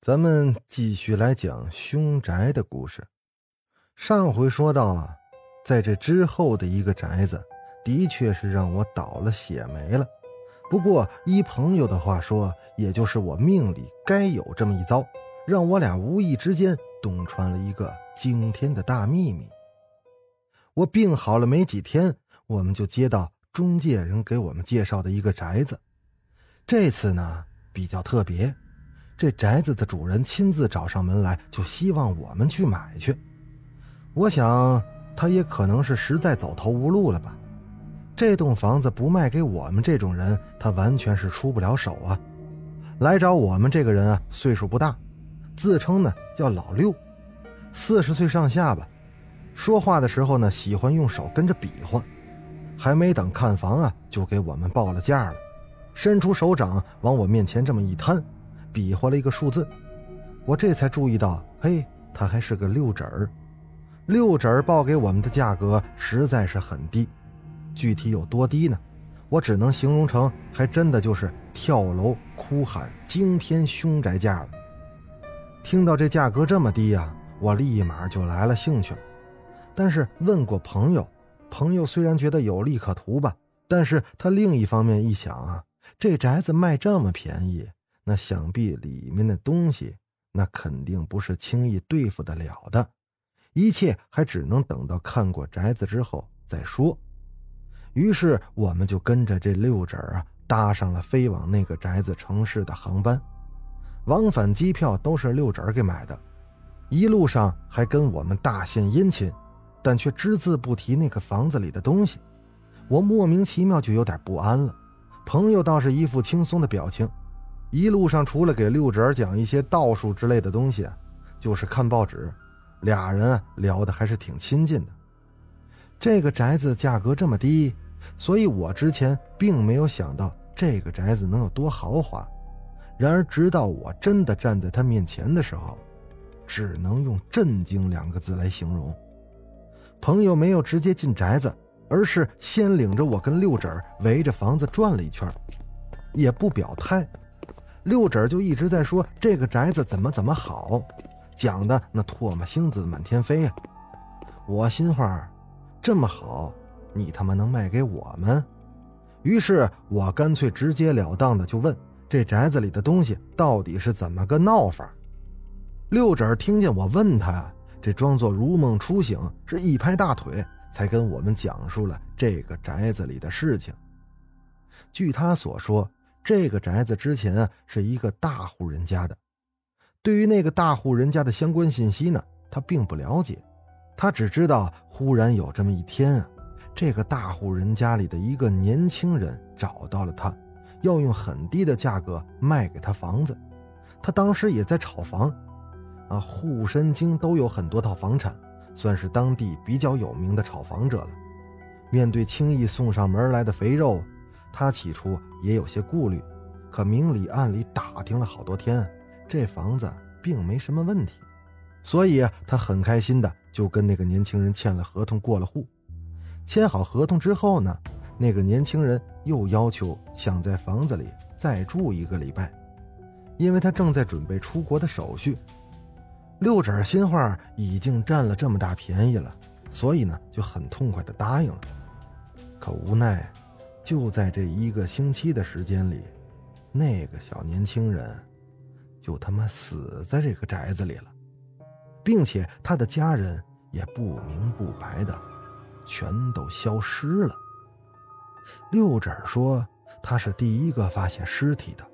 咱们继续来讲凶宅的故事。上回说到啊，在这之后的一个宅子，的确是让我倒了血霉了。不过依朋友的话说，也就是我命里该有这么一遭，让我俩无意之间洞穿了一个惊天的大秘密。我病好了没几天，我们就接到中介人给我们介绍的一个宅子。这次呢比较特别。这宅子的主人亲自找上门来，就希望我们去买去。我想，他也可能是实在走投无路了吧。这栋房子不卖给我们这种人，他完全是出不了手啊。来找我们这个人啊，岁数不大，自称呢叫老六，四十岁上下吧。说话的时候呢，喜欢用手跟着比划。还没等看房啊，就给我们报了价了，伸出手掌往我面前这么一摊。比划了一个数字，我这才注意到，嘿，他还是个六指儿。六指儿报给我们的价格实在是很低，具体有多低呢？我只能形容成，还真的就是跳楼哭喊惊天凶宅价了。听到这价格这么低呀，我立马就来了兴趣了。但是问过朋友，朋友虽然觉得有利可图吧，但是他另一方面一想啊，这宅子卖这么便宜。那想必里面的东西，那肯定不是轻易对付得了的，一切还只能等到看过宅子之后再说。于是我们就跟着这六指啊，搭上了飞往那个宅子城市的航班，往返机票都是六指给买的，一路上还跟我们大献殷勤，但却只字不提那个房子里的东西，我莫名其妙就有点不安了。朋友倒是一副轻松的表情。一路上除了给六侄儿讲一些道术之类的东西，就是看报纸，俩人聊的还是挺亲近的。这个宅子价格这么低，所以我之前并没有想到这个宅子能有多豪华。然而直到我真的站在他面前的时候，只能用震惊两个字来形容。朋友没有直接进宅子，而是先领着我跟六婶围着房子转了一圈，也不表态。六婶就一直在说这个宅子怎么怎么好，讲的那唾沫星子满天飞呀。我心话，这么好，你他妈能卖给我们？于是我干脆直截了当的就问：这宅子里的东西到底是怎么个闹法？六婶听见我问他，这装作如梦初醒，是一拍大腿，才跟我们讲述了这个宅子里的事情。据他所说。这个宅子之前啊是一个大户人家的，对于那个大户人家的相关信息呢，他并不了解，他只知道忽然有这么一天啊，这个大户人家里的一个年轻人找到了他，要用很低的价格卖给他房子，他当时也在炒房，啊，护身经都有很多套房产，算是当地比较有名的炒房者了，面对轻易送上门来的肥肉。他起初也有些顾虑，可明里暗里打听了好多天，这房子并没什么问题，所以他很开心的就跟那个年轻人签了合同，过了户。签好合同之后呢，那个年轻人又要求想在房子里再住一个礼拜，因为他正在准备出国的手续。六指心话已经占了这么大便宜了，所以呢就很痛快的答应了，可无奈。就在这一个星期的时间里，那个小年轻人就他妈死在这个宅子里了，并且他的家人也不明不白的全都消失了。六婶说他是第一个发现尸体的，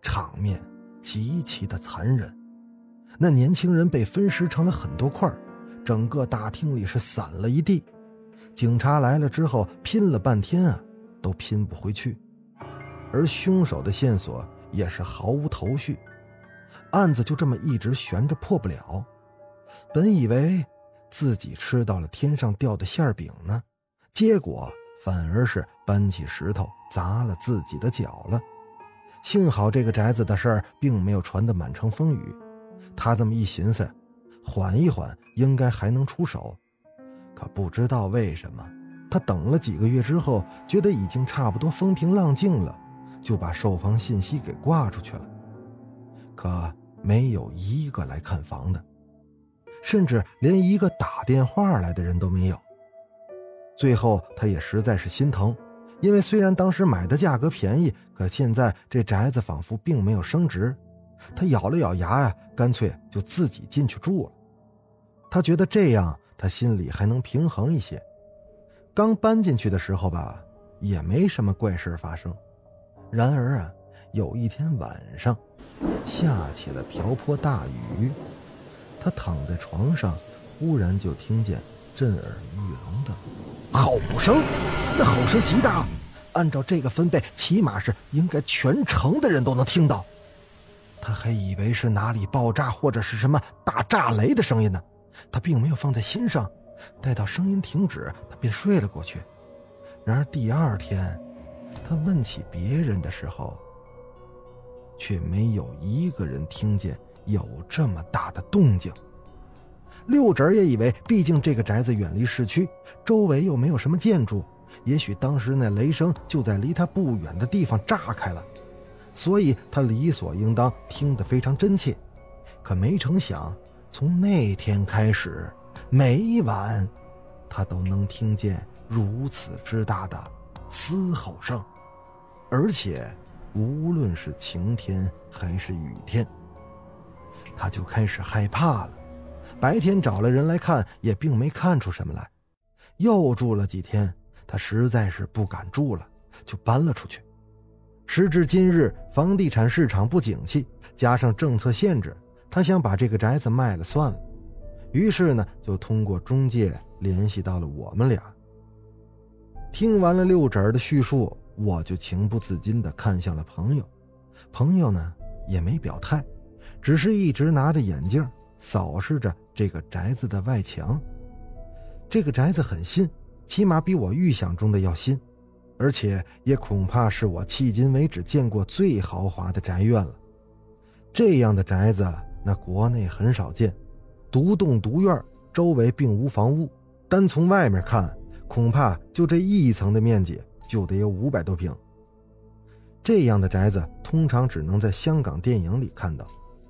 场面极其的残忍。那年轻人被分尸成了很多块，整个大厅里是散了一地。警察来了之后，拼了半天啊，都拼不回去，而凶手的线索也是毫无头绪。案子就这么一直悬着破不了。本以为自己吃到了天上掉的馅饼呢，结果反而是搬起石头砸了自己的脚了。幸好这个宅子的事儿并没有传得满城风雨。他这么一寻思，缓一缓，应该还能出手。可不知道为什么，他等了几个月之后，觉得已经差不多风平浪静了，就把售房信息给挂出去了。可没有一个来看房的，甚至连一个打电话来的人都没有。最后，他也实在是心疼，因为虽然当时买的价格便宜，可现在这宅子仿佛并没有升值。他咬了咬牙呀，干脆就自己进去住了。他觉得这样，他心里还能平衡一些。刚搬进去的时候吧，也没什么怪事发生。然而啊，有一天晚上，下起了瓢泼大雨。他躺在床上，忽然就听见震耳欲聋的吼声，那吼声极大，按照这个分贝，起码是应该全城的人都能听到。他还以为是哪里爆炸或者是什么大炸雷的声音呢，他并没有放在心上。待到声音停止，他便睡了过去。然而第二天，他问起别人的时候，却没有一个人听见有这么大的动静。六侄也以为，毕竟这个宅子远离市区，周围又没有什么建筑，也许当时那雷声就在离他不远的地方炸开了。所以他理所应当听得非常真切，可没成想，从那天开始，每晚，他都能听见如此之大的嘶吼声，而且无论是晴天还是雨天，他就开始害怕了。白天找了人来看，也并没看出什么来。又住了几天，他实在是不敢住了，就搬了出去。时至今日，房地产市场不景气，加上政策限制，他想把这个宅子卖了算了。于是呢，就通过中介联系到了我们俩。听完了六婶的叙述，我就情不自禁地看向了朋友。朋友呢，也没表态，只是一直拿着眼镜扫视着这个宅子的外墙。这个宅子很新，起码比我预想中的要新。而且也恐怕是我迄今为止见过最豪华的宅院了。这样的宅子，那国内很少见，独栋独院，周围并无房屋，单从外面看，恐怕就这一层的面积就得有五百多平。这样的宅子通常只能在香港电影里看到，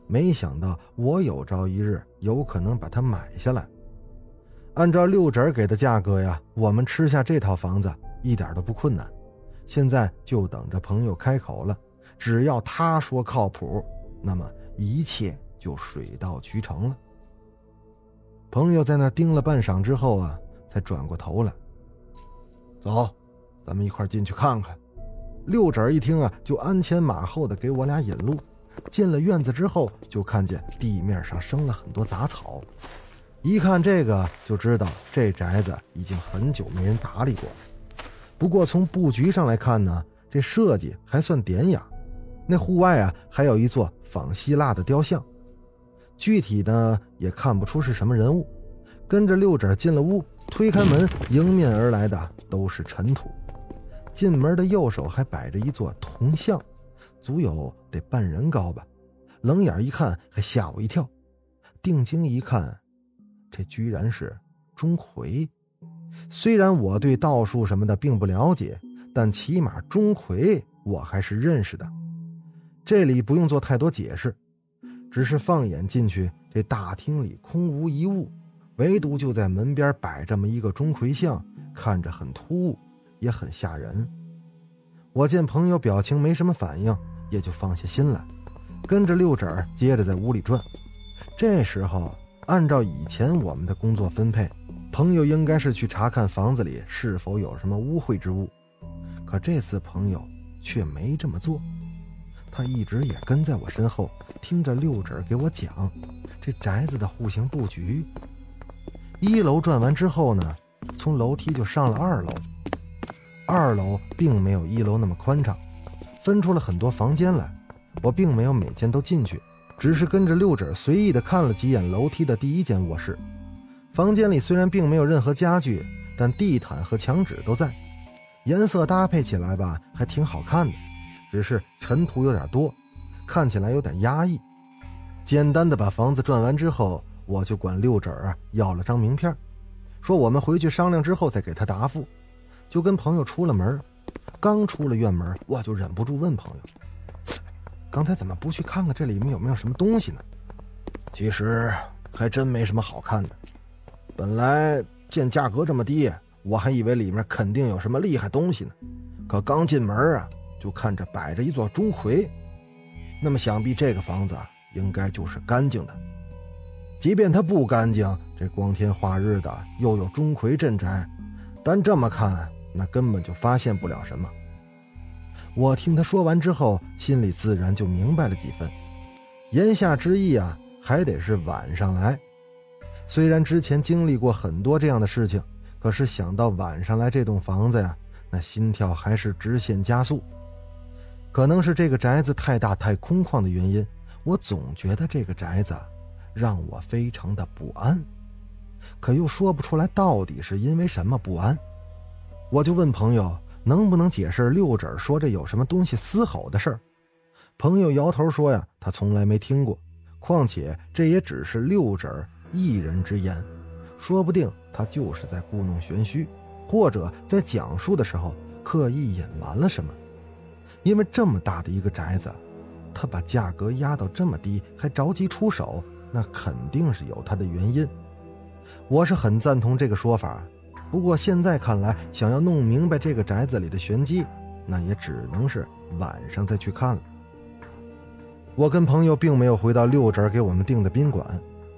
没想到我有朝一日有可能把它买下来。按照六婶给的价格呀，我们吃下这套房子。一点都不困难，现在就等着朋友开口了。只要他说靠谱，那么一切就水到渠成了。朋友在那盯了半晌之后啊，才转过头来。走，咱们一块进去看看。六婶一听啊，就鞍前马后的给我俩引路。进了院子之后，就看见地面上生了很多杂草，一看这个就知道这宅子已经很久没人打理过。不过从布局上来看呢，这设计还算典雅。那户外啊，还有一座仿希腊的雕像，具体的也看不出是什么人物。跟着六婶进了屋，推开门，迎面而来的都是尘土。进门的右手还摆着一座铜像，足有得半人高吧。冷眼一看，还吓我一跳。定睛一看，这居然是钟馗。虽然我对道术什么的并不了解，但起码钟馗我还是认识的。这里不用做太多解释，只是放眼进去，这大厅里空无一物，唯独就在门边摆这么一个钟馗像，看着很突兀，也很吓人。我见朋友表情没什么反应，也就放下心来，跟着六婶接着在屋里转。这时候，按照以前我们的工作分配。朋友应该是去查看房子里是否有什么污秽之物，可这次朋友却没这么做，他一直也跟在我身后，听着六婶给我讲这宅子的户型布局。一楼转完之后呢，从楼梯就上了二楼。二楼并没有一楼那么宽敞，分出了很多房间来。我并没有每间都进去，只是跟着六婶随意的看了几眼楼梯的第一间卧室。房间里虽然并没有任何家具，但地毯和墙纸都在，颜色搭配起来吧，还挺好看的。只是尘土有点多，看起来有点压抑。简单的把房子转完之后，我就管六婶啊要了张名片，说我们回去商量之后再给他答复。就跟朋友出了门，刚出了院门，我就忍不住问朋友：“刚才怎么不去看看这里面有没有什么东西呢？”其实还真没什么好看的。本来见价格这么低，我还以为里面肯定有什么厉害东西呢。可刚进门啊，就看着摆着一座钟馗，那么想必这个房子应该就是干净的。即便它不干净，这光天化日的又有钟馗镇宅，但这么看。那根本就发现不了什么。我听他说完之后，心里自然就明白了几分。言下之意啊，还得是晚上来。虽然之前经历过很多这样的事情，可是想到晚上来这栋房子呀，那心跳还是直线加速。可能是这个宅子太大太空旷的原因，我总觉得这个宅子让我非常的不安，可又说不出来到底是因为什么不安。我就问朋友能不能解释六指说这有什么东西嘶吼的事儿。朋友摇头说呀，他从来没听过，况且这也只是六指一人之言，说不定他就是在故弄玄虚，或者在讲述的时候刻意隐瞒了什么。因为这么大的一个宅子，他把价格压到这么低，还着急出手，那肯定是有他的原因。我是很赞同这个说法。不过现在看来，想要弄明白这个宅子里的玄机，那也只能是晚上再去看了。我跟朋友并没有回到六婶给我们订的宾馆，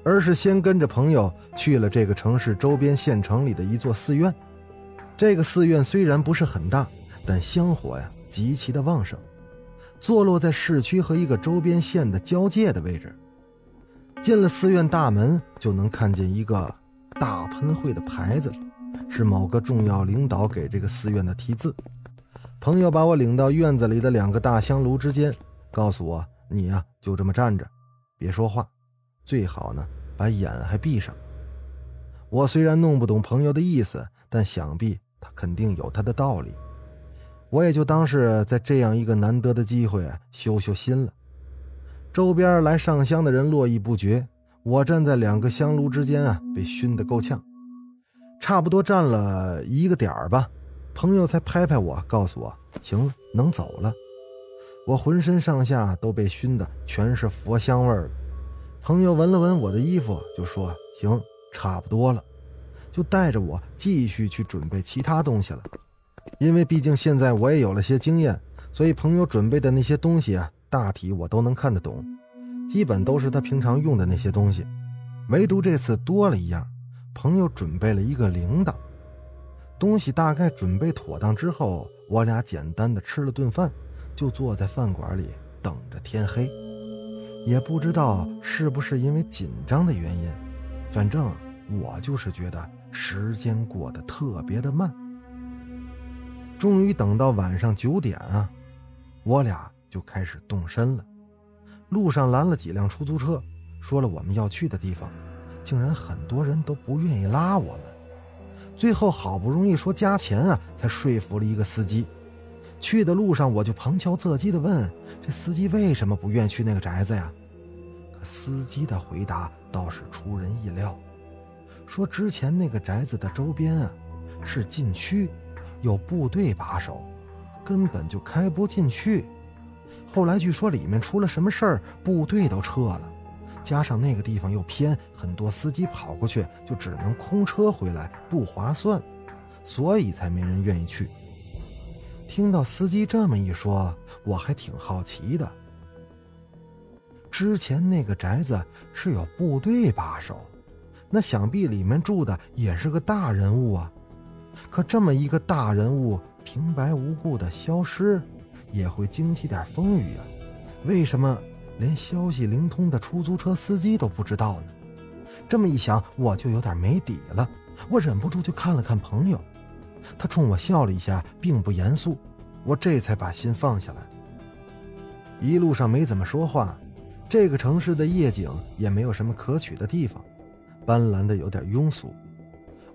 而是先跟着朋友去了这个城市周边县城里的一座寺院。这个寺院虽然不是很大，但香火呀极其的旺盛，坐落在市区和一个周边县的交界的位置。进了寺院大门，就能看见一个大喷绘的牌子。是某个重要领导给这个寺院的题字。朋友把我领到院子里的两个大香炉之间，告诉我：“你呀，就这么站着，别说话，最好呢把眼还闭上。”我虽然弄不懂朋友的意思，但想必他肯定有他的道理。我也就当是在这样一个难得的机会修修心了。周边来上香的人络绎不绝，我站在两个香炉之间啊，被熏得够呛。差不多站了一个点儿吧，朋友才拍拍我，告诉我行了，能走了。我浑身上下都被熏得全是佛香味儿了。朋友闻了闻我的衣服，就说行，差不多了，就带着我继续去准备其他东西了。因为毕竟现在我也有了些经验，所以朋友准备的那些东西啊，大体我都能看得懂，基本都是他平常用的那些东西，唯独这次多了一样。朋友准备了一个铃铛，东西大概准备妥当之后，我俩简单的吃了顿饭，就坐在饭馆里等着天黑。也不知道是不是因为紧张的原因，反正我就是觉得时间过得特别的慢。终于等到晚上九点啊，我俩就开始动身了。路上拦了几辆出租车，说了我们要去的地方。竟然很多人都不愿意拉我们，最后好不容易说加钱啊，才说服了一个司机。去的路上我就旁敲侧击地问这司机为什么不愿去那个宅子呀？可司机的回答倒是出人意料，说之前那个宅子的周边啊是禁区，有部队把守，根本就开不进去。后来据说里面出了什么事儿，部队都撤了。加上那个地方又偏，很多司机跑过去就只能空车回来，不划算，所以才没人愿意去。听到司机这么一说，我还挺好奇的。之前那个宅子是有部队把守，那想必里面住的也是个大人物啊。可这么一个大人物平白无故的消失，也会惊起点风雨啊？为什么？连消息灵通的出租车司机都不知道呢，这么一想，我就有点没底了。我忍不住就看了看朋友，他冲我笑了一下，并不严肃。我这才把心放下来。一路上没怎么说话，这个城市的夜景也没有什么可取的地方，斑斓的有点庸俗。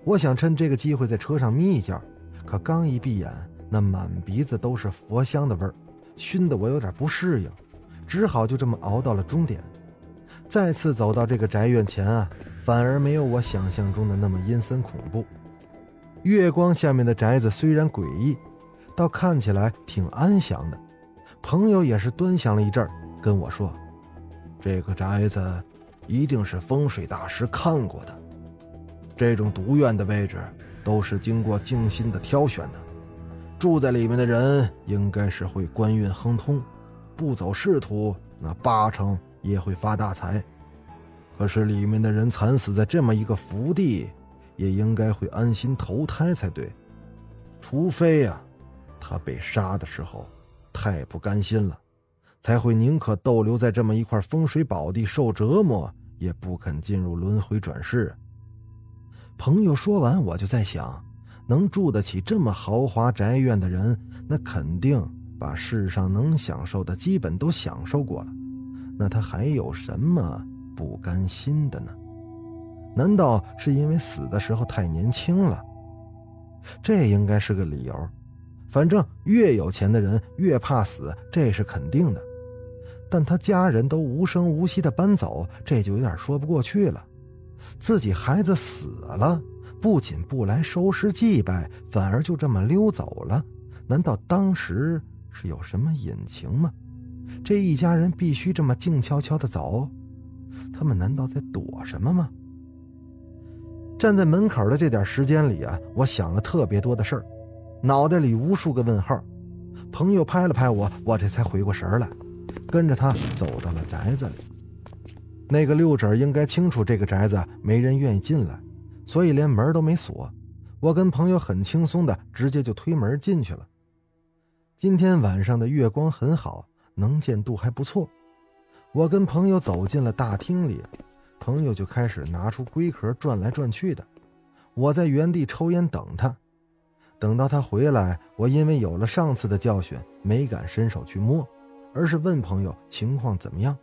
我想趁这个机会在车上眯一觉，可刚一闭眼，那满鼻子都是佛香的味儿，熏得我有点不适应，只好就这么熬到了终点。再次走到这个宅院前啊，反而没有我想象中的那么阴森恐怖。月光下面的宅子虽然诡异，倒看起来挺安详的。朋友也是端详了一阵，跟我说。这个宅子一定是风水大师看过的。这种独院的位置都是经过精心的挑选的，住在里面的人应该是会官运亨通，不走仕途，那八成也会发大财。可是里面的人惨死在这么一个福地，也应该会安心投胎才对。除非呀，他被杀的时候太不甘心了。才会宁可逗留在这么一块风水宝地受折磨，也不肯进入轮回转世。朋友说完，我就在想，能住得起这么豪华宅院的人，那肯定把世上能享受的基本都享受过了，那他还有什么不甘心的呢？难道是因为死的时候太年轻了？这应该是个理由。反正越有钱的人越怕死，这是肯定的。但他家人都无声无息的搬走，这就有点说不过去了。自己孩子死了，不仅不来收尸祭拜，反而就这么溜走了。难道当时是有什么隐情吗？这一家人必须这么静悄悄的走？他们难道在躲什么吗？站在门口的这点时间里啊，我想了特别多的事儿，脑袋里无数个问号。朋友拍了拍我，我这才回过神来。跟着他走到了宅子里，那个六婶应该清楚这个宅子没人愿意进来，所以连门都没锁。我跟朋友很轻松的直接就推门进去了。今天晚上的月光很好，能见度还不错。我跟朋友走进了大厅里，朋友就开始拿出龟壳转来转去的。我在原地抽烟等他，等到他回来，我因为有了上次的教训，没敢伸手去摸。而是问朋友情况怎么样，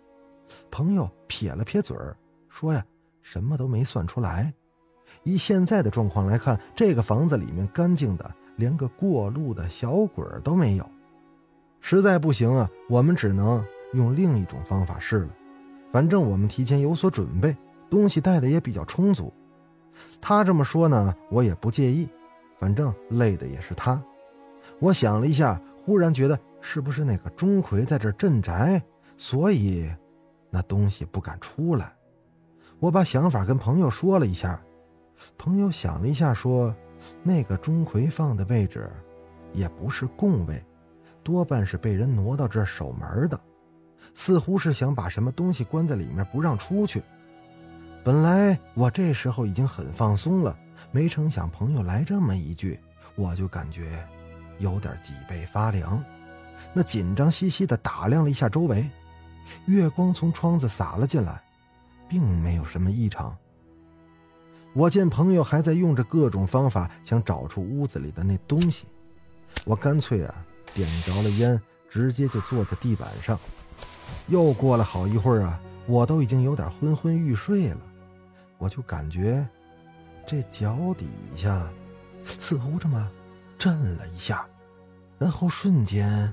朋友撇了撇嘴儿，说呀，什么都没算出来。以现在的状况来看，这个房子里面干净的连个过路的小鬼都没有。实在不行啊，我们只能用另一种方法试了。反正我们提前有所准备，东西带的也比较充足。他这么说呢，我也不介意，反正累的也是他。我想了一下，忽然觉得。是不是那个钟馗在这镇宅，所以那东西不敢出来？我把想法跟朋友说了一下，朋友想了一下说：“那个钟馗放的位置，也不是供位，多半是被人挪到这守门的，似乎是想把什么东西关在里面不让出去。”本来我这时候已经很放松了，没成想朋友来这么一句，我就感觉有点脊背发凉。那紧张兮兮的打量了一下周围，月光从窗子洒了进来，并没有什么异常。我见朋友还在用着各种方法想找出屋子里的那东西，我干脆啊点着了烟，直接就坐在地板上。又过了好一会儿啊，我都已经有点昏昏欲睡了，我就感觉这脚底下似乎这么震了一下，然后瞬间。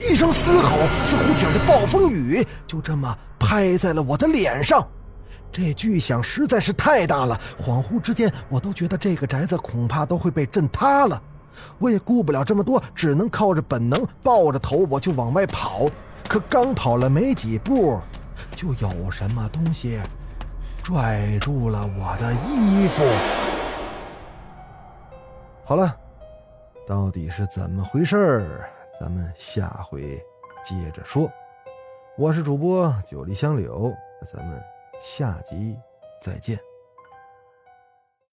一声嘶吼，似乎卷着暴风雨，就这么拍在了我的脸上。这巨响实在是太大了，恍惚之间，我都觉得这个宅子恐怕都会被震塌了。我也顾不了这么多，只能靠着本能，抱着头我就往外跑。可刚跑了没几步，就有什么东西拽住了我的衣服。好了，到底是怎么回事儿？咱们下回接着说。我是主播九黎香柳，咱们下集再见。